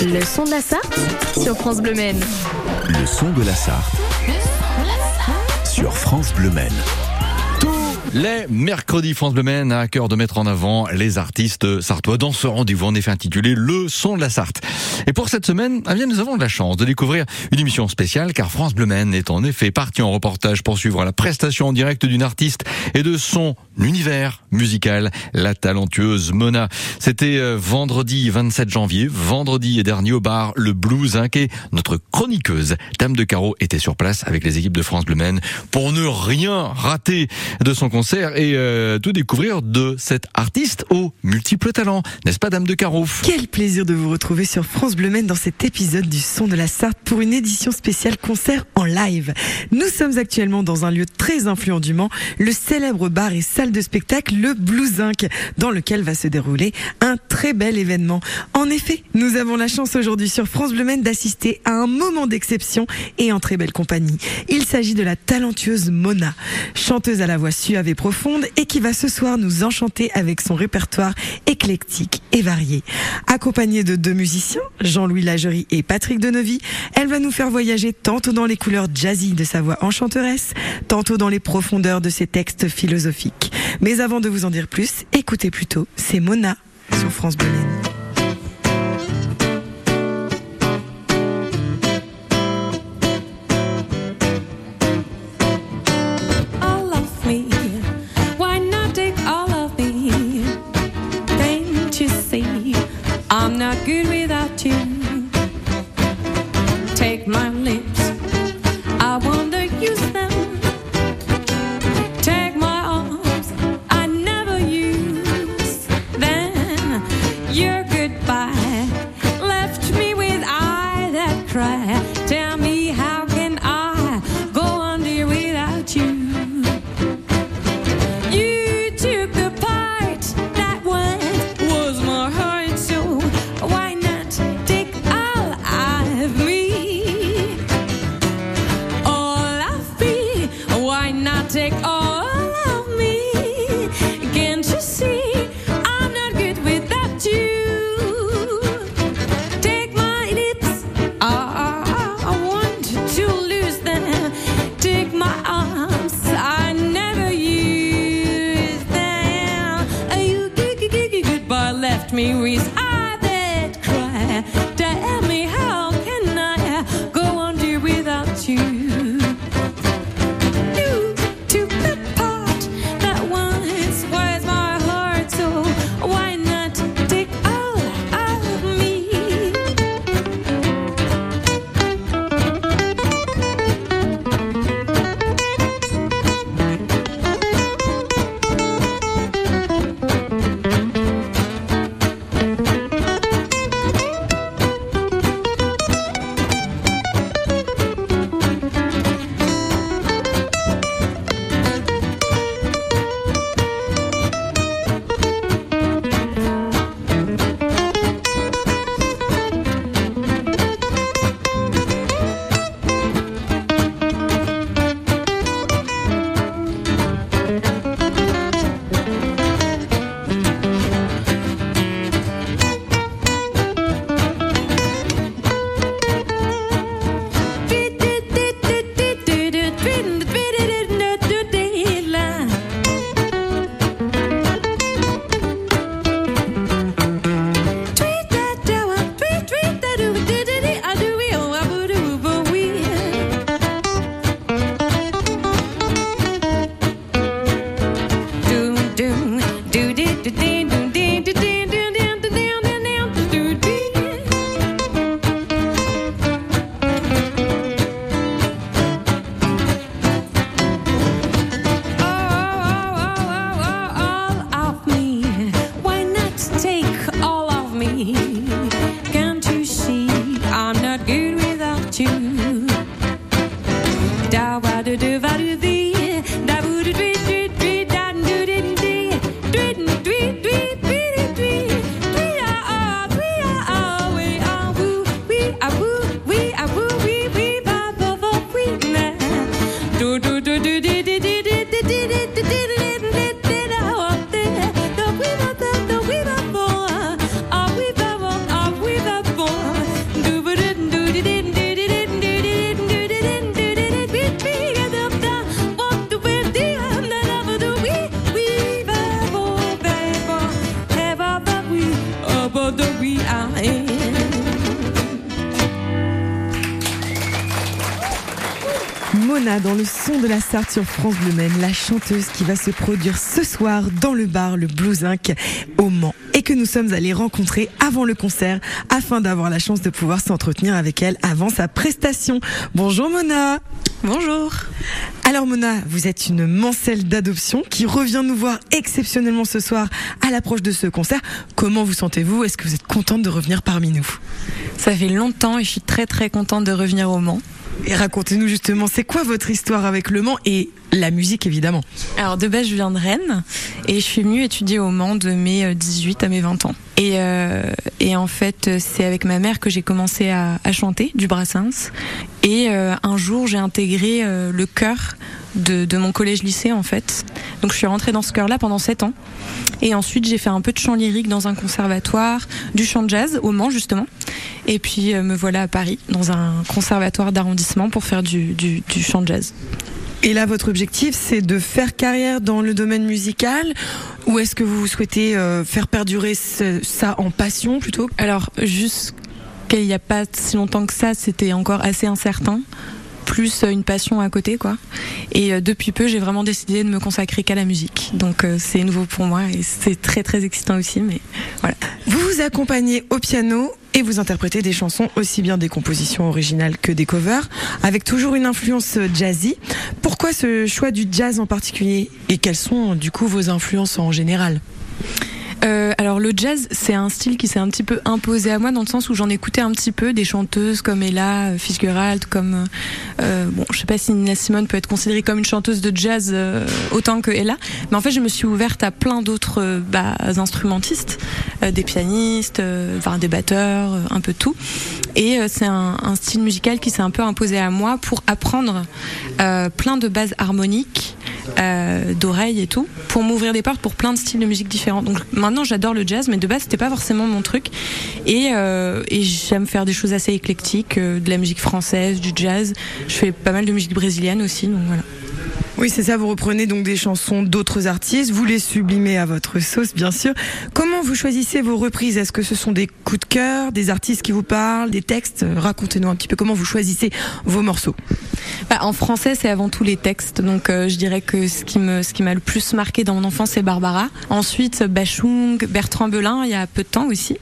Le son de la Sarthe sur France Bleu Maine. Le son de la Sarthe sur France Bleu Maine. Les mercredis France Bleu Maine a à cœur de mettre en avant les artistes sartois dans ce rendez-vous en effet intitulé Le son de la Sarthe. Et pour cette semaine, eh bien, nous avons de la chance de découvrir une émission spéciale car France Bleu Maine est en effet parti en reportage pour suivre la prestation en direct d'une artiste et de son univers musical, la talentueuse Mona. C'était euh, vendredi 27 janvier, vendredi dernier au bar Le Blues Inc. Et notre chroniqueuse, Dame de Carreau, était sur place avec les équipes de France Bleu Maine pour ne rien rater de son concert et euh, tout découvrir de cet artiste aux multiples talents. N'est-ce pas, Dame de Carreau Quel plaisir de vous retrouver sur France Bleu Maine dans cet épisode du Son de la Sarthe pour une édition spéciale concert en live. Nous sommes actuellement dans un lieu très influent du Mans, le célèbre bar et salle de spectacle Le Blues Inc, dans lequel va se dérouler un très bel événement. En effet, nous avons la chance aujourd'hui sur France Bleu Maine d'assister à un moment d'exception et en très belle compagnie. Il s'agit de la talentueuse Mona, chanteuse à la voix suave profonde et qui va ce soir nous enchanter avec son répertoire éclectique et varié. Accompagnée de deux musiciens, Jean-Louis Lagerie et Patrick Denevy, elle va nous faire voyager tantôt dans les couleurs jazzy de sa voix enchanteresse, tantôt dans les profondeurs de ses textes philosophiques. Mais avant de vous en dire plus, écoutez plutôt, c'est Mona sur France Bleu me reason good without you. Dans le son de la Sarthe sur France Bleu Maine, la chanteuse qui va se produire ce soir dans le bar Le Blues Inc. au Mans et que nous sommes allés rencontrer avant le concert afin d'avoir la chance de pouvoir s'entretenir avec elle avant sa prestation. Bonjour Mona Bonjour. Alors Mona, vous êtes une mancelle d'adoption qui revient nous voir exceptionnellement ce soir à l'approche de ce concert. Comment vous sentez-vous? Est-ce que vous êtes contente de revenir parmi nous? Ça fait longtemps et je suis très très contente de revenir au Mans. Racontez-nous justement, c'est quoi votre histoire avec Le Mans et la musique évidemment Alors de base je viens de Rennes et je suis venue étudier au Mans de mes 18 à mes 20 ans. Et, euh, et en fait c'est avec ma mère que j'ai commencé à, chanter du Brassens. Et euh, un jour j'ai intégré euh, le chœur de, de mon collège-lycée en fait. Donc je suis rentrée dans ce chœur-là pendant 7 ans. Et ensuite j'ai fait un peu de chant lyrique dans un conservatoire, du chant de jazz au Mans justement. Et puis me voilà à Paris dans un conservatoire d'arrondissement pour faire du, du, du chant de jazz. Et là, votre objectif, c'est de faire carrière dans le domaine musical ou est-ce que vous souhaitez euh, faire perdurer ce, ça en passion plutôt? Alors, jusqu'il n'y a pas si longtemps que ça, c'était encore assez incertain plus une passion à côté quoi. Et euh, depuis peu, j'ai vraiment décidé de me consacrer qu'à la musique. Donc euh, c'est nouveau pour moi et c'est très très excitant aussi mais voilà. Vous vous accompagnez au piano et vous interprétez des chansons aussi bien des compositions originales que des covers avec toujours une influence jazzy. Pourquoi ce choix du jazz en particulier? Et quelles sont du coup vos influences en général? Euh, alors le jazz, c'est un style qui s'est un petit peu imposé à moi dans le sens où j'en écoutais un petit peu des chanteuses comme Ella Fitzgerald, comme euh, bon, je sais pas si Nina Simone peut être considérée comme une chanteuse de jazz euh, autant que Ella, mais en fait je me suis ouverte à plein d'autres euh, bah, instrumentistes, euh, des pianistes, enfin des batteurs, un peu tout. Et c'est un, style musical qui s'est un peu imposé à moi pour apprendre plein de bases harmoniques euh, d'oreilles et tout, pour m'ouvrir des portes pour plein de styles de musique différents. Donc maintenant j'adore le jazz, mais de base c'était pas forcément mon truc. Et, euh, et j'aime faire des choses assez éclectiques, euh, de la musique française, du jazz. Je fais pas mal de musique brésilienne aussi, donc voilà. Oui, c'est ça, vous reprenez donc des chansons d'autres artistes, vous les sublimez à votre sauce, bien sûr. Comment vous choisissez vos reprises? Est-ce que ce sont des coups de cœur, des artistes qui vous parlent, des textes? Racontez-nous un petit peu comment vous choisissez vos morceaux. Bah, en français, c'est avant tout les textes. Donc, euh, je dirais que ce qui me, ce qui m'a le plus marqué dans mon enfance, c'est Barbara. Ensuite, Bachung, Bertrand Belin, il y a peu de temps aussi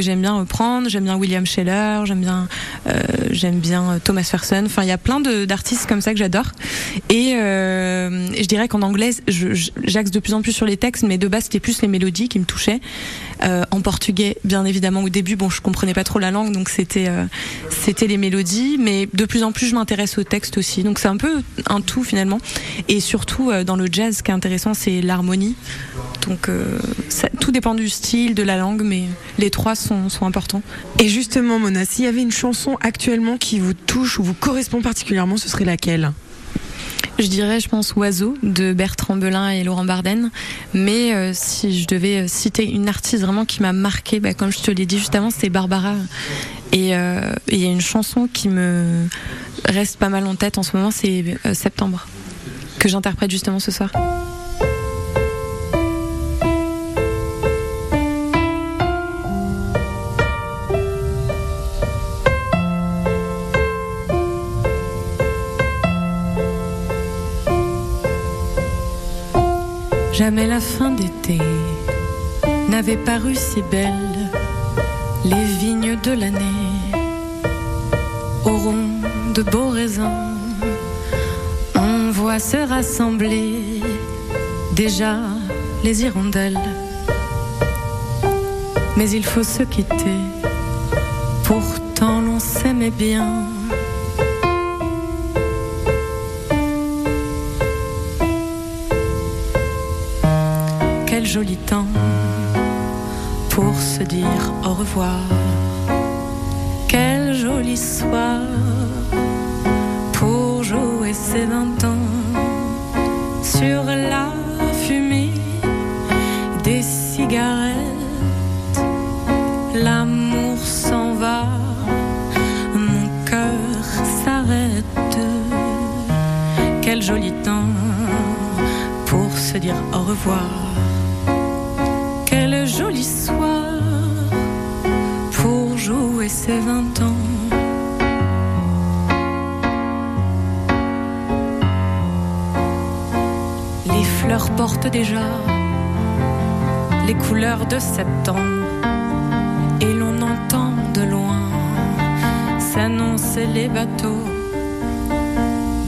j'aime bien reprendre. J'aime bien William Scheller, j'aime bien, euh, bien Thomas Ferson. Enfin, il y a plein d'artistes comme ça que j'adore. Et euh, je dirais qu'en anglais, j'axe de plus en plus sur les textes, mais de base, c'était plus les mélodies qui me touchaient. Euh, en portugais, bien évidemment, au début, bon, je comprenais pas trop la langue, donc c'était euh, c'était les mélodies, mais de plus en plus, je m'intéresse aux textes aussi. Donc c'est un peu un tout finalement. Et surtout, euh, dans le jazz, ce qui est intéressant, c'est l'harmonie. Donc ça, tout dépend du style, de la langue, mais les trois sont, sont importants. Et justement, Mona, s'il y avait une chanson actuellement qui vous touche ou vous correspond particulièrement, ce serait laquelle? Je dirais, je pense, Oiseau de Bertrand Belin et Laurent Barden. Mais euh, si je devais citer une artiste vraiment qui m'a marqué, bah, comme je te l'ai dit juste avant, c'est Barbara. Et il euh, y a une chanson qui me reste pas mal en tête en ce moment, c'est euh, Septembre, que j'interprète justement ce soir. Jamais la fin d'été n'avait paru si belle. Les vignes de l'année auront de beaux raisins. On voit se rassembler déjà les hirondelles. Mais il faut se quitter, pourtant l'on s'aimait bien. Joli temps pour se dire au revoir. Quel joli soir pour jouer ses vingt ans sur la fumée des cigarettes. L'amour s'en va, mon cœur s'arrête. Quel joli temps pour se dire au revoir. et ses vingt ans. Les fleurs portent déjà les couleurs de septembre et l'on entend de loin s'annoncer les bateaux.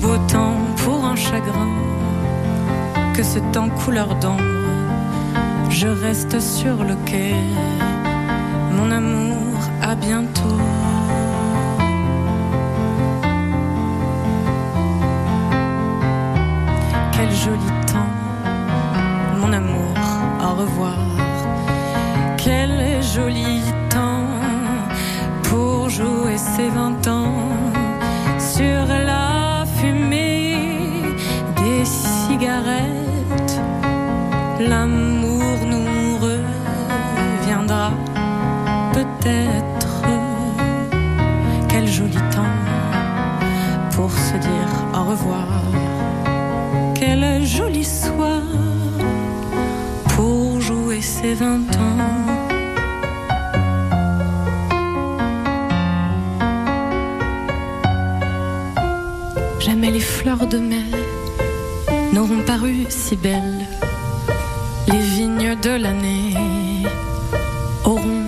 Beau temps pour un chagrin, que ce temps couleur d'ombre. Je reste sur le quai, mon amour bientôt. Quel joli temps, mon amour, au revoir. Quel joli temps pour jouer ses vingt ans ses vingt ans. Jamais les fleurs de mai n'auront paru si belles. Les vignes de l'année auront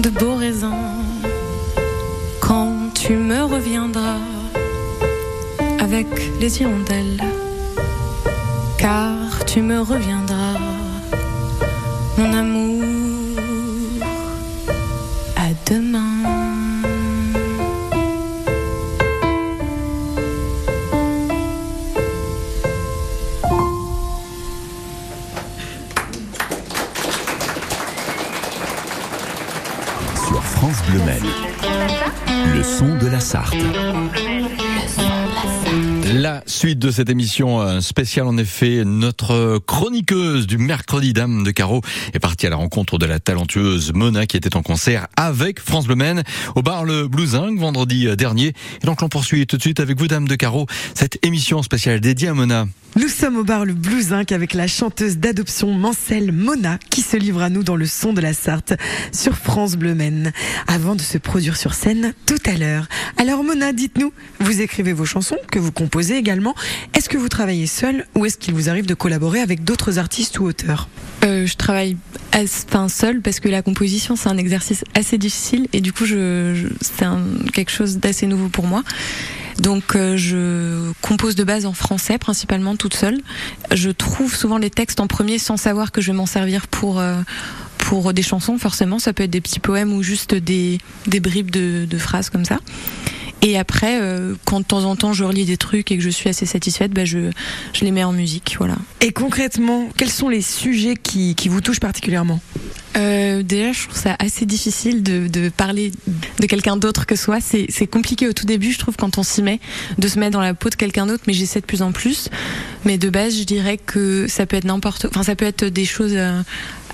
de beaux raisins. Quand tu me reviendras avec les hirondelles, car tu me reviendras, mon amour. À demain. Sur France Bleu Maine. Le son de la Sarthe. La suite de cette émission euh, spéciale, en effet, notre chroniqueuse du mercredi Dame de Carreau est partie à la rencontre de la talentueuse Mona qui était en concert avec France Bleu Maine au bar Le Blouzinc vendredi euh, dernier. Et donc l'on poursuit tout de suite avec vous Dame de Carreau cette émission spéciale dédiée à Mona. Nous sommes au bar Le Blouzinc avec la chanteuse d'adoption Mancel Mona qui se livre à nous dans le son de la Sarthe sur France Bleu Maine avant de se produire sur scène tout à l'heure. Alors Mona, dites-nous, vous écrivez vos chansons que vous composez également. Est-ce que vous travaillez seul ou est-ce qu'il vous arrive de collaborer avec d'autres artistes ou auteurs? Euh, je travaille enfin seule parce que la composition c'est un exercice assez difficile et du coup c'est quelque chose d'assez nouveau pour moi. Donc euh, je compose de base en français principalement toute seule. Je trouve souvent les textes en premier sans savoir que je vais m'en servir pour euh, pour des chansons forcément. Ça peut être des petits poèmes ou juste des des bribes de phrases comme ça. Et après, euh, quand de temps en temps je relis des trucs et que je suis assez satisfaite, bah je, je les mets en musique, voilà. Et concrètement, quels sont les sujets qui, qui vous touchent particulièrement? Euh, déjà, je trouve ça assez difficile de, de parler de quelqu'un d'autre que soi. C'est compliqué au tout début, je trouve, quand on s'y met, de se mettre dans la peau de quelqu'un d'autre, mais j'essaie de plus en plus. Mais de base, je dirais que ça peut être n'importe, enfin, ça peut être des choses euh,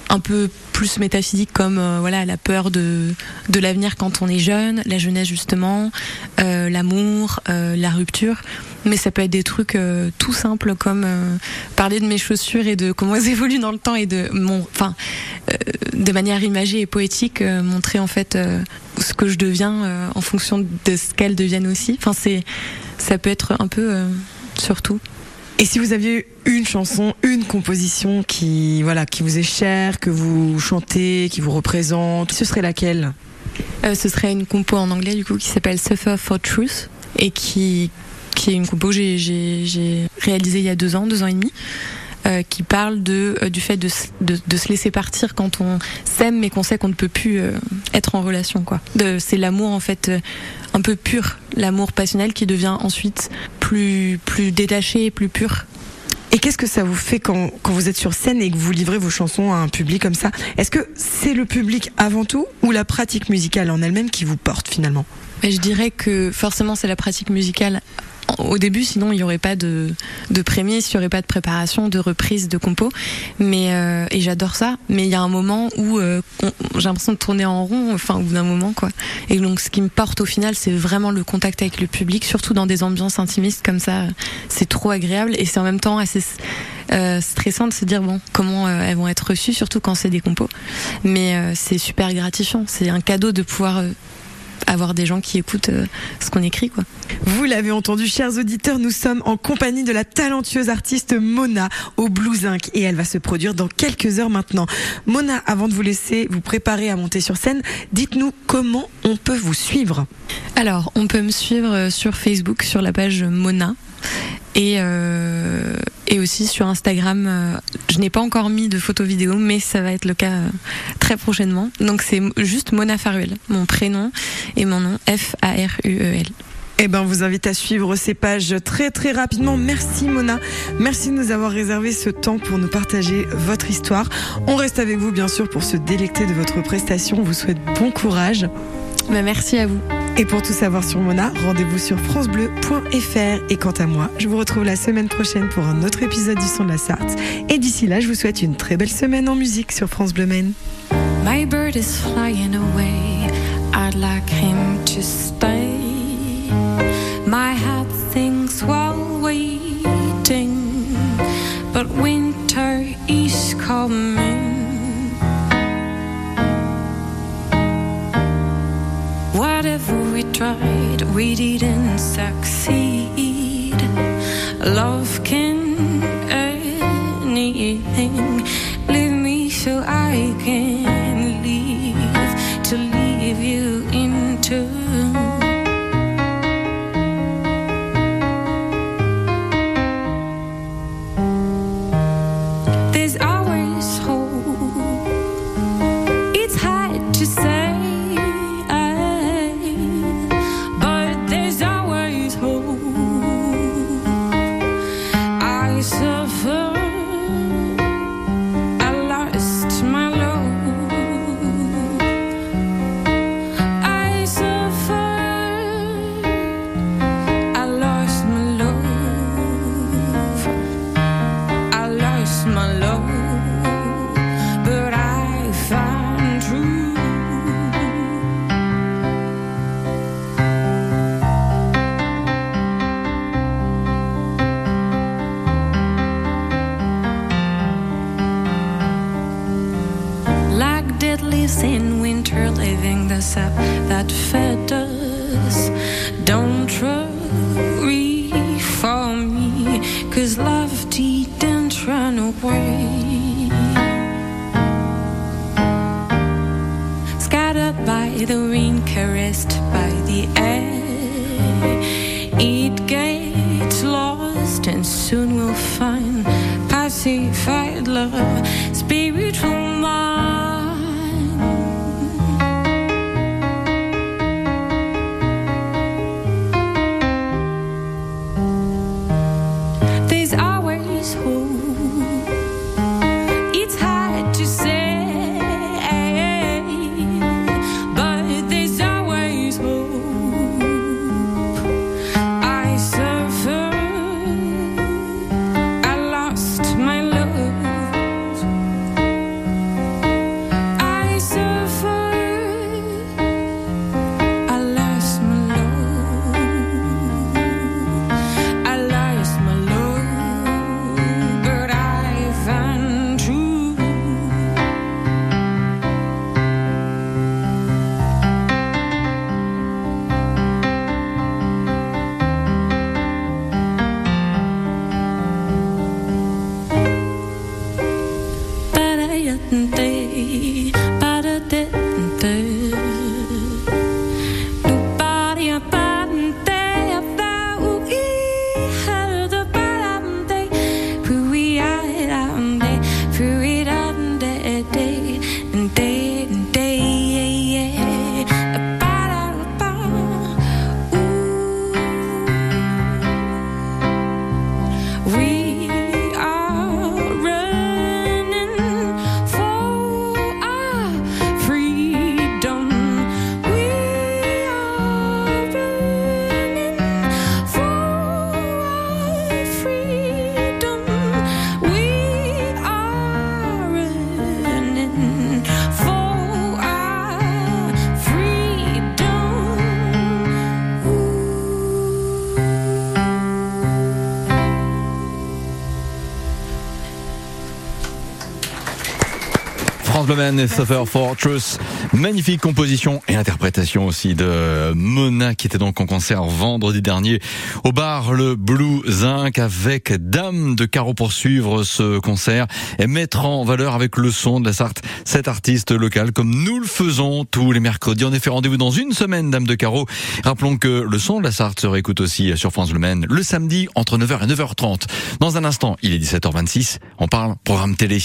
un peu plus métaphysiques comme euh, voilà la peur de de l'avenir quand on est jeune, la jeunesse justement, euh, l'amour, euh, la rupture. Mais ça peut être des trucs tout simples comme parler de mes chaussures et de comment elles évoluent dans le temps et de mon, enfin, de manière imagée et poétique, montrer en fait ce que je deviens en fonction de ce qu'elles deviennent aussi. Enfin, c'est, ça peut être un peu surtout. Et si vous aviez une chanson, une composition qui, voilà, qui vous est chère, que vous chantez, qui vous représente, ce serait laquelle? Euh, ce serait une compo en anglais du coup qui s'appelle Suffer for Truth et qui qui est une compo que j'ai réalisée il y a deux ans, deux ans et demi. Euh, qui parle de euh, du fait de, de, de se laisser partir quand on s'aime mais qu'on sait qu'on ne peut plus euh, être en relation quoi. C'est l'amour en fait un peu pur, l'amour passionnel qui devient ensuite plus plus détaché, plus pur. Et qu'est-ce que ça vous fait quand, quand vous êtes sur scène et que vous livrez vos chansons à un public comme ça? Est-ce que c'est le public avant tout ou la pratique musicale en elle-même qui vous porte finalement? Mais je dirais que forcément c'est la pratique musicale au début, sinon il n'y aurait pas de, de prémisse, il n'y aurait pas de préparation, de reprise, de compo. Mais euh, et j'adore ça. Mais il y a un moment où euh, j'ai l'impression de tourner en rond, enfin au bout d'un moment quoi. Et donc ce qui me porte au final, c'est vraiment le contact avec le public, surtout dans des ambiances intimistes comme ça. C'est trop agréable et c'est en même temps assez euh, stressant de se dire bon comment elles vont être reçues, surtout quand c'est des compos. Mais c'est super gratifiant. C'est un cadeau de pouvoir avoir des gens qui écoutent euh, ce qu'on écrit, quoi. Vous l'avez entendu, chers auditeurs, nous sommes en compagnie de la talentueuse artiste Mona au Blues Inc. et elle va se produire dans quelques heures maintenant. Mona, avant de vous laisser vous préparer à monter sur scène, dites-nous comment on peut vous suivre. Alors, on peut me suivre euh, sur Facebook, sur la page Mona. Et, euh, et aussi sur Instagram, euh, je n'ai pas encore mis de photos vidéo, mais ça va être le cas euh, très prochainement. Donc c'est juste Mona Faruel, mon prénom et mon nom F-A-R-U-E-L. Eh ben, on vous invite à suivre ces pages très très rapidement. Merci Mona. Merci de nous avoir réservé ce temps pour nous partager votre histoire. On reste avec vous bien sûr pour se délecter de votre prestation. On vous souhaite bon courage. Bah, merci à vous. Et pour tout savoir sur Mona, rendez-vous sur francebleu.fr. Et quant à moi, je vous retrouve la semaine prochaine pour un autre épisode du Son de la Sarthe. Et d'ici là, je vous souhaite une très belle semaine en musique sur France Bleu Maine. My bird is flying away. I'd like him to stay. My heart thinks while waiting, but winter is coming. Tried, we didn't succeed. Love can anything. Leave me so I can we'll find pacified love, spiritual mind. France Bleu Man et Suffer for Truth. Magnifique composition et interprétation aussi de Mona qui était donc en concert vendredi dernier au bar Le Blue Zinc avec Dame de Carreau pour suivre ce concert et mettre en valeur avec le son de la Sarthe cet artiste local comme nous le faisons tous les mercredis. On est fait rendez-vous dans une semaine Dame de Carreau. Rappelons que le son de la Sarthe se réécoute aussi sur France Bleu Man le samedi entre 9h et 9h30. Dans un instant, il est 17h26. On parle programme télé.